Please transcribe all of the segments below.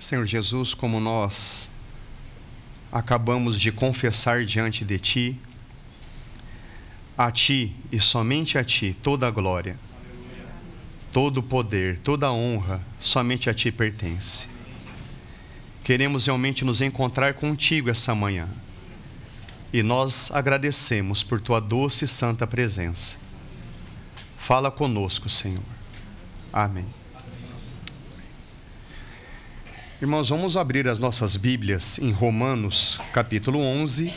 Senhor Jesus, como nós acabamos de confessar diante de Ti, a Ti e somente a Ti toda a glória, todo o poder, toda a honra, somente a Ti pertence. Queremos realmente nos encontrar contigo essa manhã e nós agradecemos por Tua doce e santa presença. Fala conosco, Senhor. Amém. Irmãos, vamos abrir as nossas Bíblias em Romanos, capítulo 11.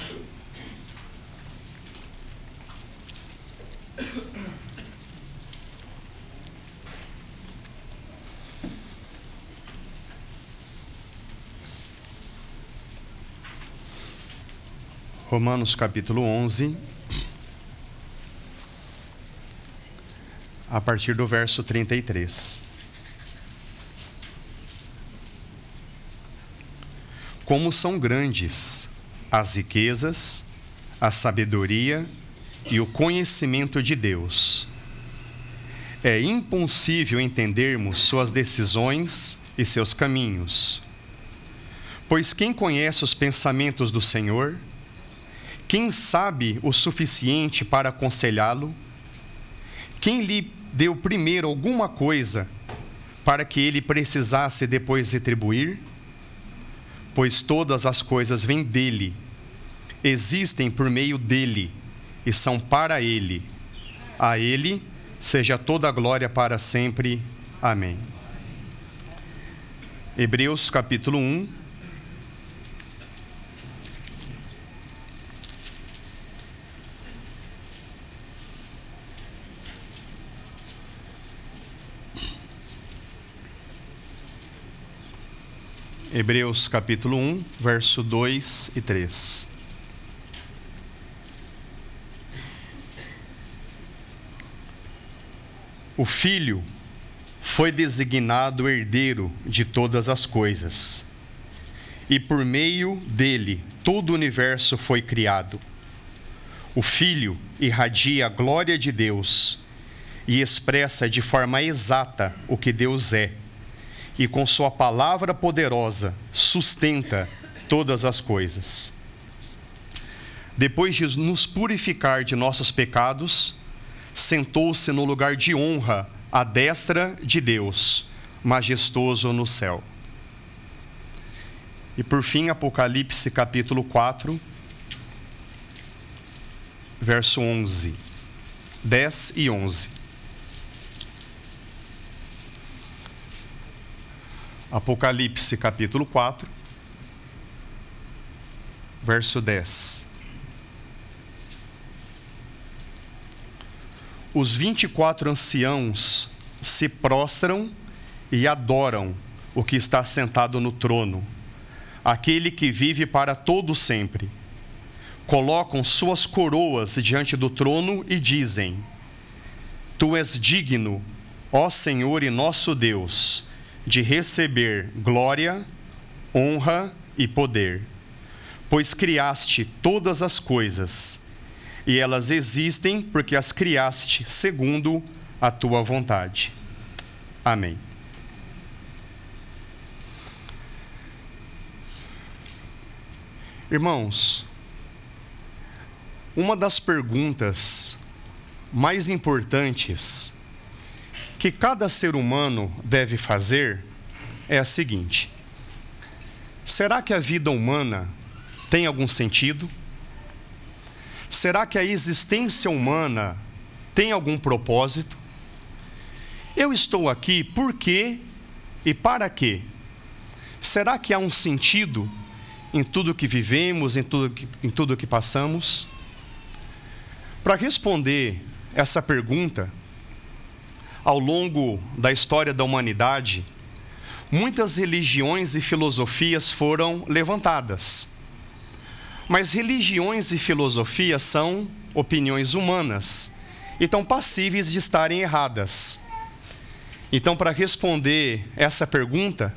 Romanos capítulo 11, a partir do verso 33. Como são grandes as riquezas, a sabedoria e o conhecimento de Deus. É impossível entendermos suas decisões e seus caminhos. Pois quem conhece os pensamentos do Senhor? Quem sabe o suficiente para aconselhá-lo? Quem lhe deu primeiro alguma coisa para que ele precisasse depois retribuir? Pois todas as coisas vêm dele, existem por meio dele e são para ele. A ele seja toda a glória para sempre. Amém. Hebreus capítulo 1, Hebreus capítulo 1, verso 2 e 3. O Filho foi designado herdeiro de todas as coisas, e por meio dele todo o universo foi criado. O Filho irradia a glória de Deus e expressa de forma exata o que Deus é e com Sua palavra poderosa sustenta todas as coisas. Depois de nos purificar de nossos pecados, sentou-se no lugar de honra à destra de Deus, majestoso no céu. E por fim, Apocalipse capítulo 4, verso 11, 10 e 11. Apocalipse capítulo 4, verso 10. Os vinte e quatro anciãos se prostram e adoram o que está sentado no trono, aquele que vive para todo sempre. Colocam suas coroas diante do trono e dizem: Tu és digno, ó Senhor e nosso Deus de receber glória, honra e poder, pois criaste todas as coisas, e elas existem porque as criaste segundo a tua vontade. Amém. Irmãos, uma das perguntas mais importantes que cada ser humano deve fazer é a seguinte: será que a vida humana tem algum sentido? Será que a existência humana tem algum propósito? Eu estou aqui por quê e para quê? Será que há um sentido em tudo que vivemos, em tudo que, em tudo que passamos? Para responder essa pergunta, ao longo da história da humanidade, muitas religiões e filosofias foram levantadas. Mas religiões e filosofias são opiniões humanas e estão passíveis de estarem erradas. Então, para responder essa pergunta,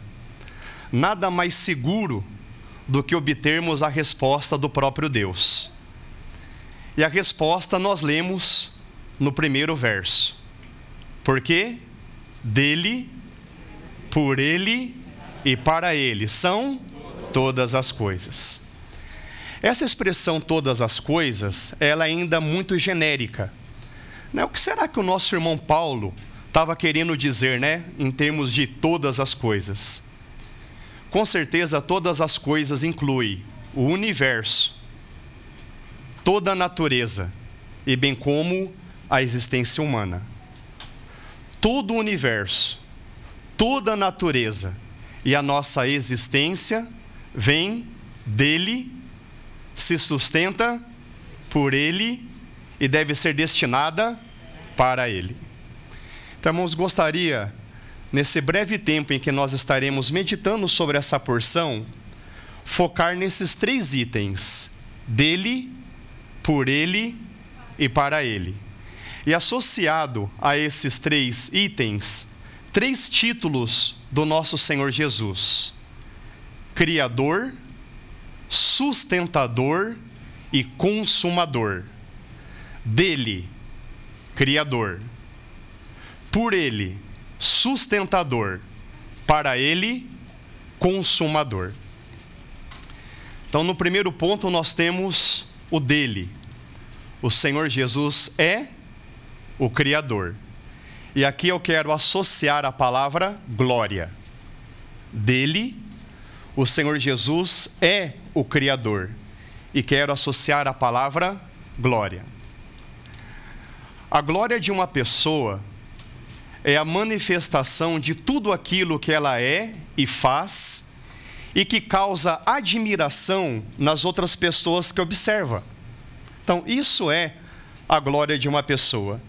nada mais seguro do que obtermos a resposta do próprio Deus. E a resposta nós lemos no primeiro verso. Porque dele, por ele e para Ele são todas as coisas. Essa expressão todas as coisas, ela é ainda muito genérica. Né? O que será que o nosso irmão Paulo estava querendo dizer, né, em termos de todas as coisas? Com certeza, todas as coisas inclui o universo, toda a natureza e bem como a existência humana. Todo o universo, toda a natureza e a nossa existência vem dele, se sustenta por ele e deve ser destinada para ele. Então, irmãos, gostaria, nesse breve tempo em que nós estaremos meditando sobre essa porção, focar nesses três itens: dele, por ele e para ele. E associado a esses três itens, três títulos do nosso Senhor Jesus: Criador, Sustentador e Consumador. Dele, Criador. Por ele, sustentador. Para ele, consumador. Então, no primeiro ponto, nós temos o dele. O Senhor Jesus é o Criador. E aqui eu quero associar a palavra glória. Dele, o Senhor Jesus é o Criador. E quero associar a palavra glória. A glória de uma pessoa é a manifestação de tudo aquilo que ela é e faz e que causa admiração nas outras pessoas que observa. Então, isso é a glória de uma pessoa.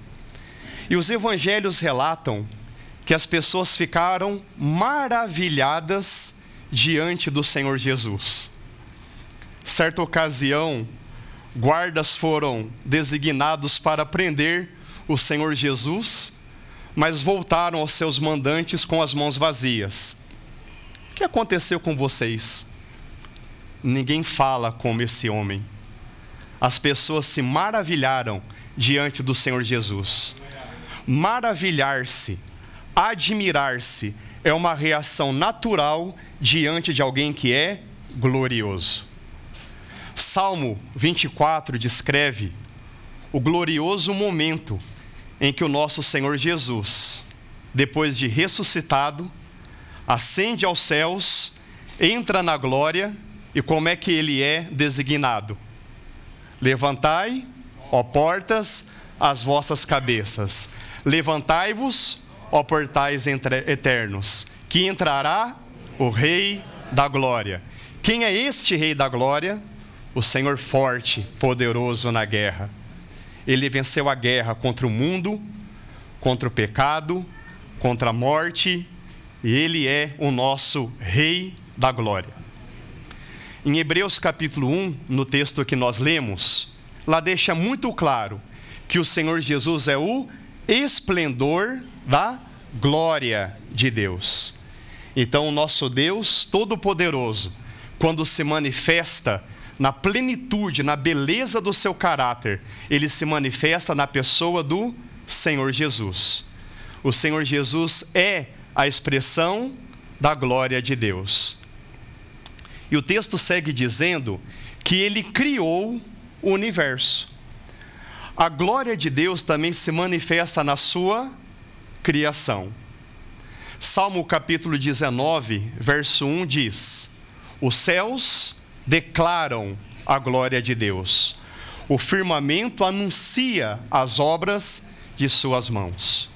E os evangelhos relatam que as pessoas ficaram maravilhadas diante do Senhor Jesus. Certa ocasião, guardas foram designados para prender o Senhor Jesus, mas voltaram aos seus mandantes com as mãos vazias. O que aconteceu com vocês? Ninguém fala como esse homem. As pessoas se maravilharam diante do Senhor Jesus. Maravilhar-se, admirar-se, é uma reação natural diante de alguém que é glorioso. Salmo 24 descreve o glorioso momento em que o nosso Senhor Jesus, depois de ressuscitado, ascende aos céus, entra na glória e como é que ele é designado? Levantai, ó portas, as vossas cabeças. Levantai-vos, ó portais eternos, que entrará o Rei da Glória. Quem é este Rei da Glória? O Senhor forte, poderoso na guerra. Ele venceu a guerra contra o mundo, contra o pecado, contra a morte, e ele é o nosso Rei da Glória. Em Hebreus capítulo 1, no texto que nós lemos, lá deixa muito claro que o Senhor Jesus é o esplendor da glória de Deus. Então, o nosso Deus Todo-Poderoso, quando se manifesta na plenitude, na beleza do seu caráter, ele se manifesta na pessoa do Senhor Jesus. O Senhor Jesus é a expressão da glória de Deus. E o texto segue dizendo que ele criou o universo. A glória de Deus também se manifesta na sua criação. Salmo capítulo 19, verso 1 diz: Os céus declaram a glória de Deus. O firmamento anuncia as obras de suas mãos.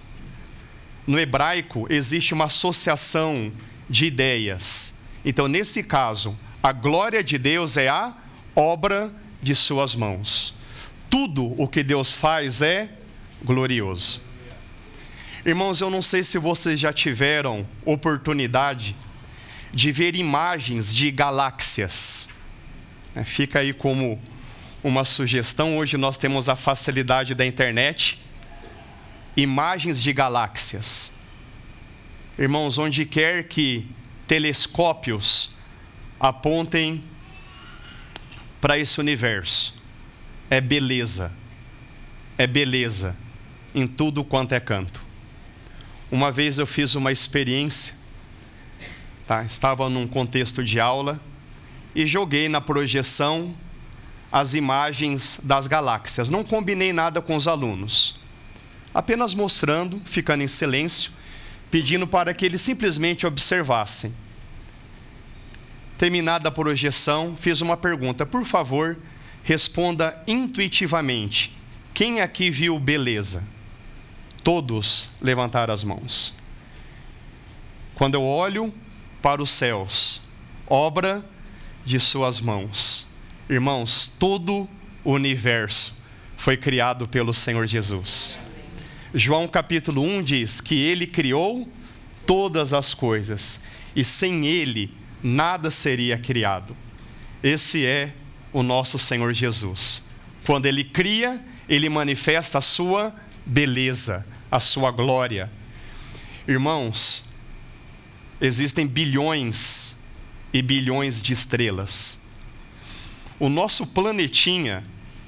No hebraico existe uma associação de ideias. Então, nesse caso, a glória de Deus é a obra de suas mãos. Tudo o que Deus faz é glorioso. Irmãos, eu não sei se vocês já tiveram oportunidade de ver imagens de galáxias. É, fica aí como uma sugestão. Hoje nós temos a facilidade da internet. Imagens de galáxias. Irmãos, onde quer que telescópios apontem para esse universo, é beleza. É beleza em tudo quanto é canto. Uma vez eu fiz uma experiência Tá? Estava num contexto de aula e joguei na projeção as imagens das galáxias. Não combinei nada com os alunos. Apenas mostrando, ficando em silêncio, pedindo para que eles simplesmente observassem. Terminada a projeção, fiz uma pergunta. Por favor, responda intuitivamente. Quem aqui viu beleza? Todos levantaram as mãos. Quando eu olho para os céus, obra de suas mãos. Irmãos, todo o universo foi criado pelo Senhor Jesus. João capítulo 1 diz que ele criou todas as coisas e sem ele nada seria criado. Esse é o nosso Senhor Jesus. Quando ele cria, ele manifesta a sua beleza, a sua glória. Irmãos, existem bilhões e bilhões de estrelas. O nosso planetinha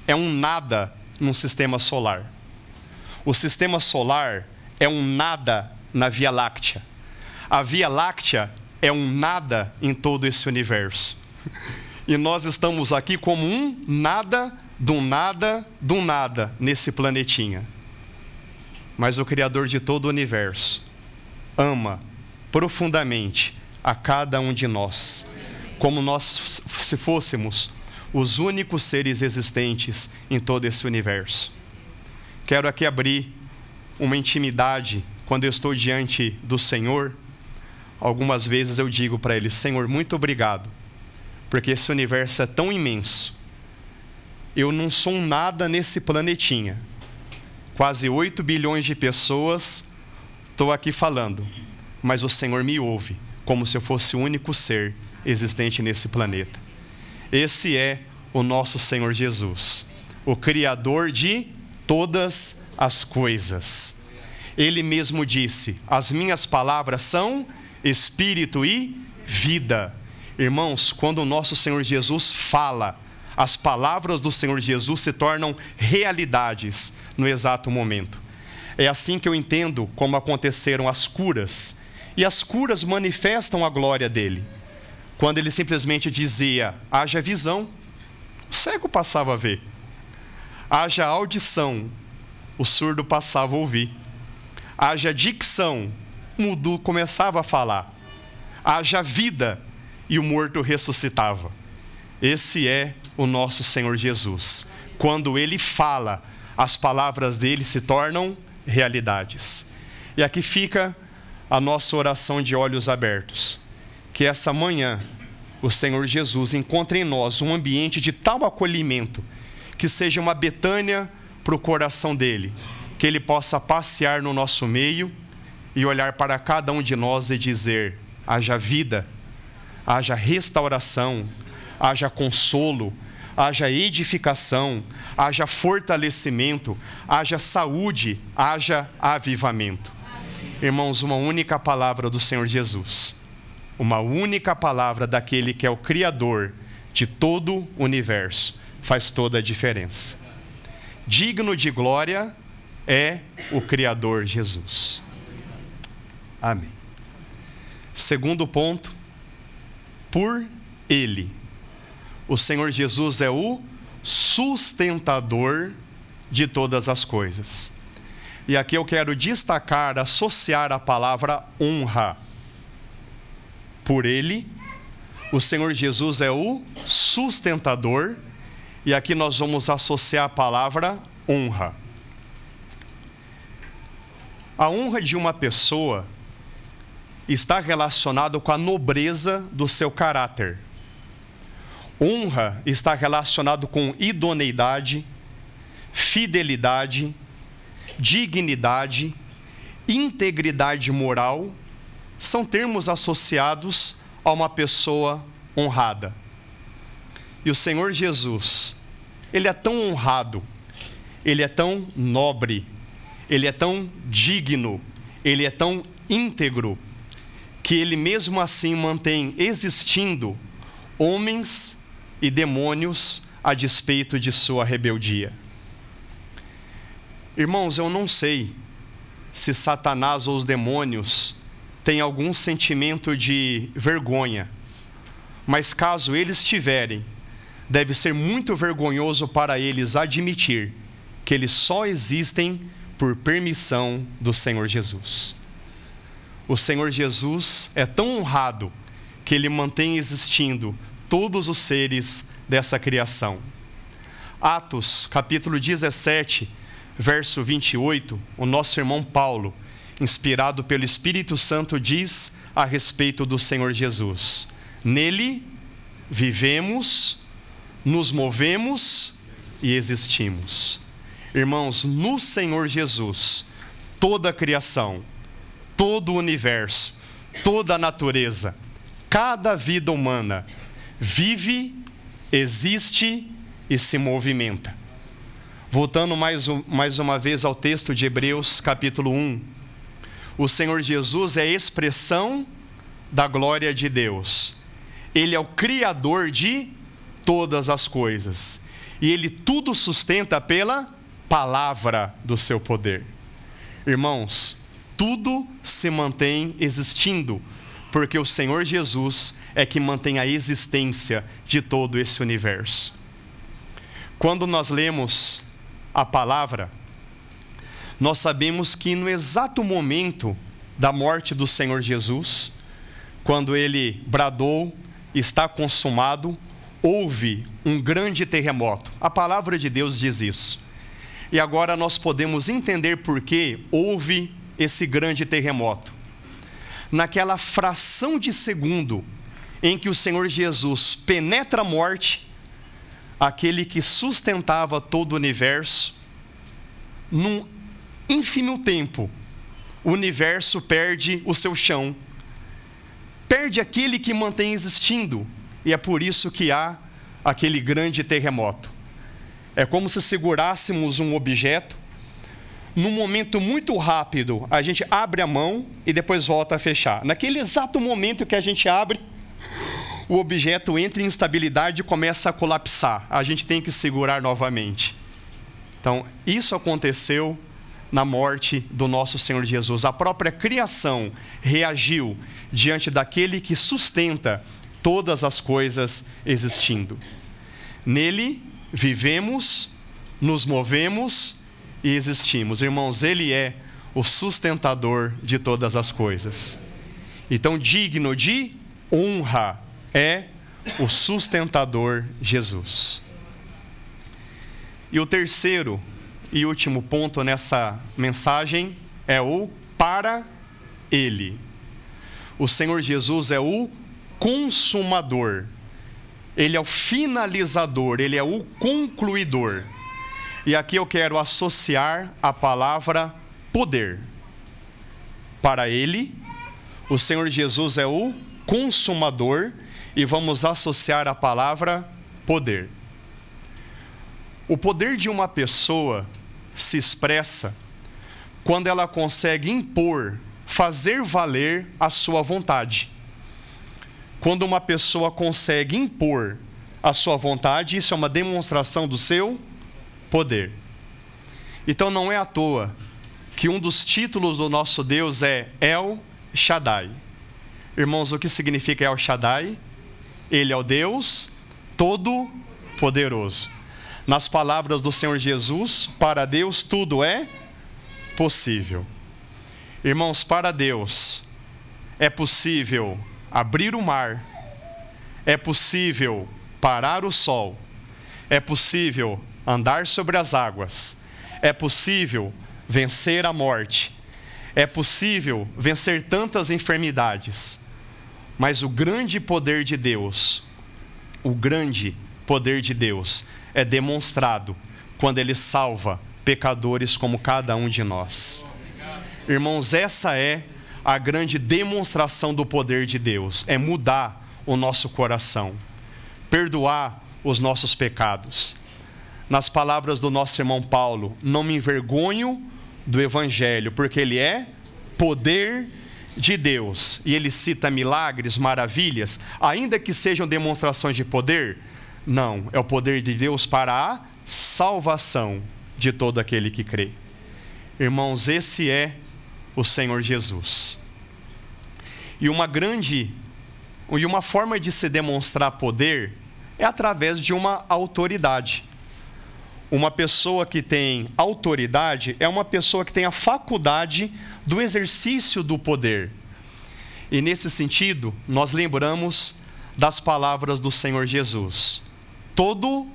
é um nada no sistema solar. O sistema solar é um nada na Via Láctea. A Via Láctea é um nada em todo esse universo. E nós estamos aqui como um nada, do nada, do nada nesse planetinha. Mas o Criador de todo o universo ama profundamente a cada um de nós, como nós se fôssemos os únicos seres existentes em todo esse universo. Quero aqui abrir uma intimidade quando eu estou diante do Senhor. Algumas vezes eu digo para Ele: Senhor, muito obrigado, porque esse universo é tão imenso. Eu não sou nada nesse planetinha. Quase 8 bilhões de pessoas, estou aqui falando, mas o Senhor me ouve como se eu fosse o único ser existente nesse planeta. Esse é o nosso Senhor Jesus, o Criador de todas as coisas. Ele mesmo disse: As minhas palavras são espírito e vida. Irmãos, quando o nosso Senhor Jesus fala, as palavras do Senhor Jesus se tornam realidades no exato momento. É assim que eu entendo como aconteceram as curas. E as curas manifestam a glória dele. Quando ele simplesmente dizia: haja visão, o cego passava a ver haja audição, o surdo passava a ouvir. Haja dicção, o mudo começava a falar. Haja vida, e o morto ressuscitava. Esse é o nosso Senhor Jesus. Quando ele fala, as palavras dele se tornam realidades. E aqui fica a nossa oração de olhos abertos. Que essa manhã o Senhor Jesus encontre em nós um ambiente de tal acolhimento que seja uma Betânia para o coração dele, que ele possa passear no nosso meio e olhar para cada um de nós e dizer: haja vida, haja restauração, haja consolo, haja edificação, haja fortalecimento, haja saúde, haja avivamento. Irmãos, uma única palavra do Senhor Jesus, uma única palavra daquele que é o Criador de todo o universo faz toda a diferença. Digno de glória é o Criador Jesus. Amém. Segundo ponto, por Ele. O Senhor Jesus é o sustentador de todas as coisas. E aqui eu quero destacar, associar a palavra honra. Por Ele, o Senhor Jesus é o sustentador e aqui nós vamos associar a palavra honra. A honra de uma pessoa está relacionada com a nobreza do seu caráter. Honra está relacionado com idoneidade, fidelidade, dignidade, integridade moral, são termos associados a uma pessoa honrada. E o Senhor Jesus, ele é tão honrado, ele é tão nobre, ele é tão digno, ele é tão íntegro, que ele mesmo assim mantém existindo homens e demônios a despeito de sua rebeldia. Irmãos, eu não sei se Satanás ou os demônios têm algum sentimento de vergonha, mas caso eles tiverem, deve ser muito vergonhoso para eles admitir que eles só existem por permissão do Senhor Jesus. O Senhor Jesus é tão honrado que ele mantém existindo todos os seres dessa criação. Atos, capítulo 17, verso 28, o nosso irmão Paulo, inspirado pelo Espírito Santo, diz a respeito do Senhor Jesus: Nele vivemos, nos movemos e existimos. Irmãos, no Senhor Jesus, toda a criação, todo o universo, toda a natureza, cada vida humana vive, existe e se movimenta. Voltando mais, mais uma vez ao texto de Hebreus, capítulo 1. O Senhor Jesus é a expressão da glória de Deus. Ele é o Criador de todas as coisas. E Ele tudo sustenta pela palavra do seu poder. Irmãos, tudo se mantém existindo, porque o Senhor Jesus é que mantém a existência de todo esse universo. Quando nós lemos a palavra, nós sabemos que no exato momento da morte do Senhor Jesus, quando ele bradou, está consumado, houve um grande terremoto. A palavra de Deus diz isso. E agora nós podemos entender por que houve esse grande terremoto. Naquela fração de segundo em que o Senhor Jesus penetra a morte, aquele que sustentava todo o universo, num ínfimo tempo, o universo perde o seu chão, perde aquele que mantém existindo, e é por isso que há aquele grande terremoto. É como se segurássemos um objeto, num momento muito rápido, a gente abre a mão e depois volta a fechar. Naquele exato momento que a gente abre, o objeto entra em instabilidade e começa a colapsar. A gente tem que segurar novamente. Então, isso aconteceu na morte do nosso Senhor Jesus. A própria criação reagiu diante daquele que sustenta todas as coisas existindo. Nele vivemos, nos movemos e existimos. Irmãos, Ele é o sustentador de todas as coisas. Então, digno de honra é o sustentador Jesus. E o terceiro e último ponto nessa mensagem é o para Ele. O Senhor Jesus é o consumador, Ele é o finalizador, Ele é o concluidor. E aqui eu quero associar a palavra poder. Para Ele, o Senhor Jesus é o consumador e vamos associar a palavra poder. O poder de uma pessoa se expressa quando ela consegue impor, fazer valer a sua vontade. Quando uma pessoa consegue impor a sua vontade, isso é uma demonstração do seu poder. Então não é à toa que um dos títulos do nosso Deus é El Shaddai. Irmãos, o que significa El Shaddai? Ele é o Deus Todo-Poderoso. Nas palavras do Senhor Jesus, para Deus tudo é possível. Irmãos, para Deus é possível abrir o mar, é possível parar o sol, é possível andar sobre as águas, é possível vencer a morte, é possível vencer tantas enfermidades. Mas o grande poder de Deus, o grande poder de Deus é demonstrado quando ele salva pecadores como cada um de nós. Irmãos, essa é a grande demonstração do poder de Deus, é mudar o nosso coração, perdoar os nossos pecados. Nas palavras do nosso irmão Paulo, não me envergonho do evangelho, porque ele é poder de de Deus e ele cita milagres, maravilhas, ainda que sejam demonstrações de poder, não, é o poder de Deus para a salvação de todo aquele que crê. Irmãos, esse é o Senhor Jesus. E uma grande e uma forma de se demonstrar poder é através de uma autoridade. Uma pessoa que tem autoridade é uma pessoa que tem a faculdade do exercício do poder. E nesse sentido, nós lembramos das palavras do Senhor Jesus: todo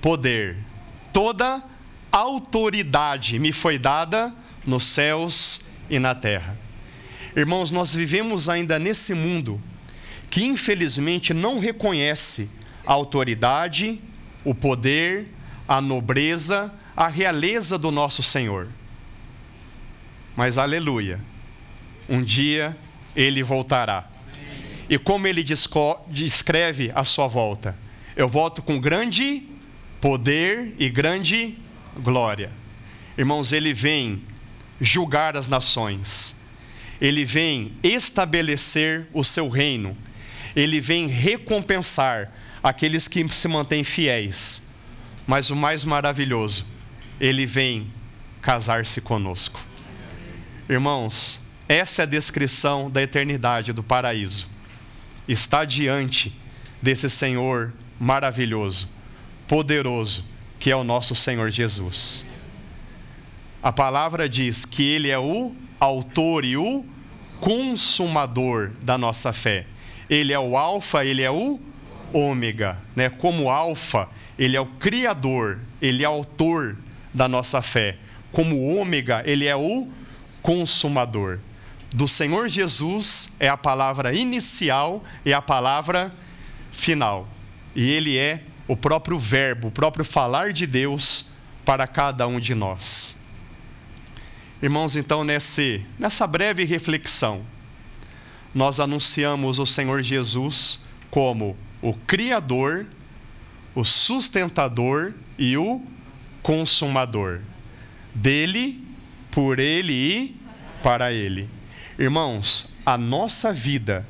poder, toda autoridade me foi dada nos céus e na terra. Irmãos, nós vivemos ainda nesse mundo que infelizmente não reconhece a autoridade, o poder, a nobreza, a realeza do nosso Senhor. Mas aleluia, um dia ele voltará. E como ele descreve a sua volta? Eu volto com grande poder e grande glória. Irmãos, ele vem julgar as nações, ele vem estabelecer o seu reino, ele vem recompensar aqueles que se mantêm fiéis. Mas o mais maravilhoso, ele vem casar-se conosco. Irmãos, essa é a descrição da eternidade do paraíso. Está diante desse Senhor maravilhoso, poderoso, que é o nosso Senhor Jesus. A palavra diz que Ele é o autor e o consumador da nossa fé. Ele é o Alfa, Ele é o Ômega. Né? Como Alfa, Ele é o Criador, Ele é autor da nossa fé. Como Ômega, Ele é o consumador. Do Senhor Jesus é a palavra inicial e a palavra final. E Ele é o próprio Verbo, o próprio falar de Deus para cada um de nós. Irmãos, então, nesse, nessa breve reflexão, nós anunciamos o Senhor Jesus como o Criador, o sustentador e o consumador. Dele por Ele e para Ele. Irmãos, a nossa vida,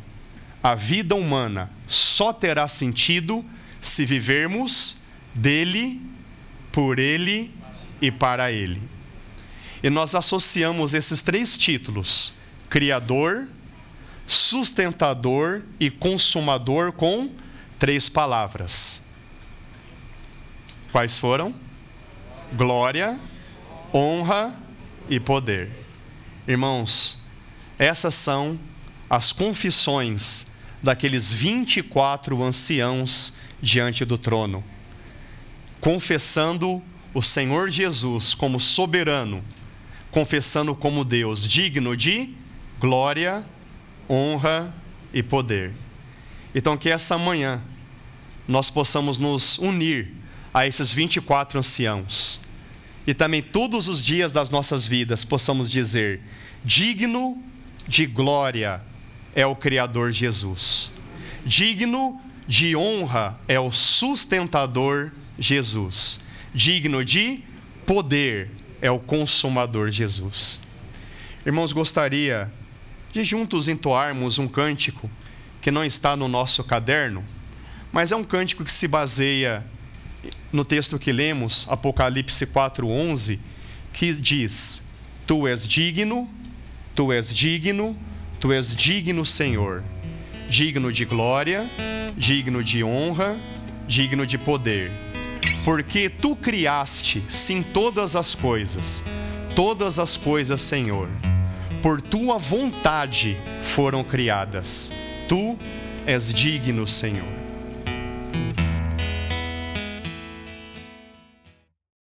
a vida humana, só terá sentido se vivermos dele, por Ele e para Ele. E nós associamos esses três títulos, Criador, sustentador e consumador, com três palavras. Quais foram? Glória, honra e poder. Irmãos, essas são as confissões daqueles 24 anciãos diante do trono, confessando o Senhor Jesus como soberano, confessando como Deus, digno de glória, honra e poder. Então, que essa manhã nós possamos nos unir a esses 24 anciãos. E também todos os dias das nossas vidas possamos dizer: digno de glória é o Criador Jesus, digno de honra é o sustentador Jesus, digno de poder é o consumador Jesus. Irmãos, gostaria de juntos entoarmos um cântico que não está no nosso caderno, mas é um cântico que se baseia no texto que lemos, Apocalipse 4:11, que diz: Tu és digno, tu és digno, tu és digno, Senhor, digno de glória, digno de honra, digno de poder. Porque tu criaste, sim, todas as coisas, todas as coisas, Senhor, por tua vontade foram criadas. Tu és digno, Senhor.